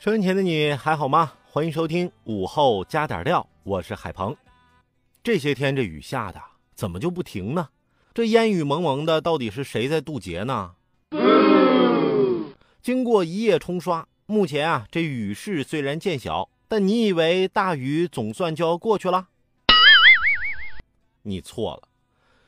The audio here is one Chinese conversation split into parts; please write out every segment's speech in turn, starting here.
收音前的你还好吗？欢迎收听午后加点料，我是海鹏。这些天这雨下的怎么就不停呢？这烟雨蒙蒙的，到底是谁在渡劫呢？经过一夜冲刷，目前啊这雨势虽然渐小，但你以为大雨总算就要过去了？你错了。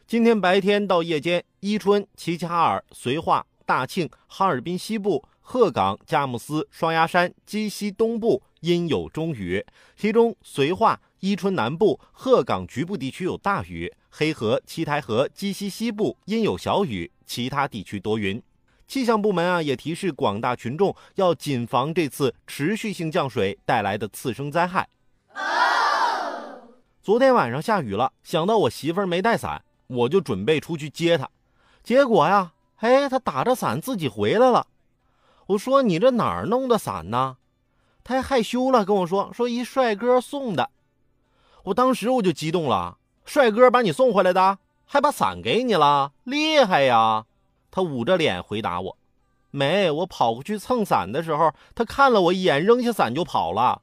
今天白天到夜间，伊春、齐齐哈尔、绥化、大庆、哈尔滨西部。鹤岗、佳木斯、双鸭山、鸡西东部阴有中雨，其中绥化、伊春南部、鹤岗局部地区有大雨，黑河、七台河、鸡西西部阴有小雨，其他地区多云。气象部门啊也提示广大群众要谨防这次持续性降水带来的次生灾害。昨天晚上下雨了，想到我媳妇儿没带伞，我就准备出去接她，结果呀，哎，她打着伞自己回来了。我说你这哪儿弄的伞呢？他还害羞了，跟我说说一帅哥送的。我当时我就激动了，帅哥把你送回来的，还把伞给你了，厉害呀！他捂着脸回答我：“没，我跑过去蹭伞的时候，他看了我一眼，扔下伞就跑了。”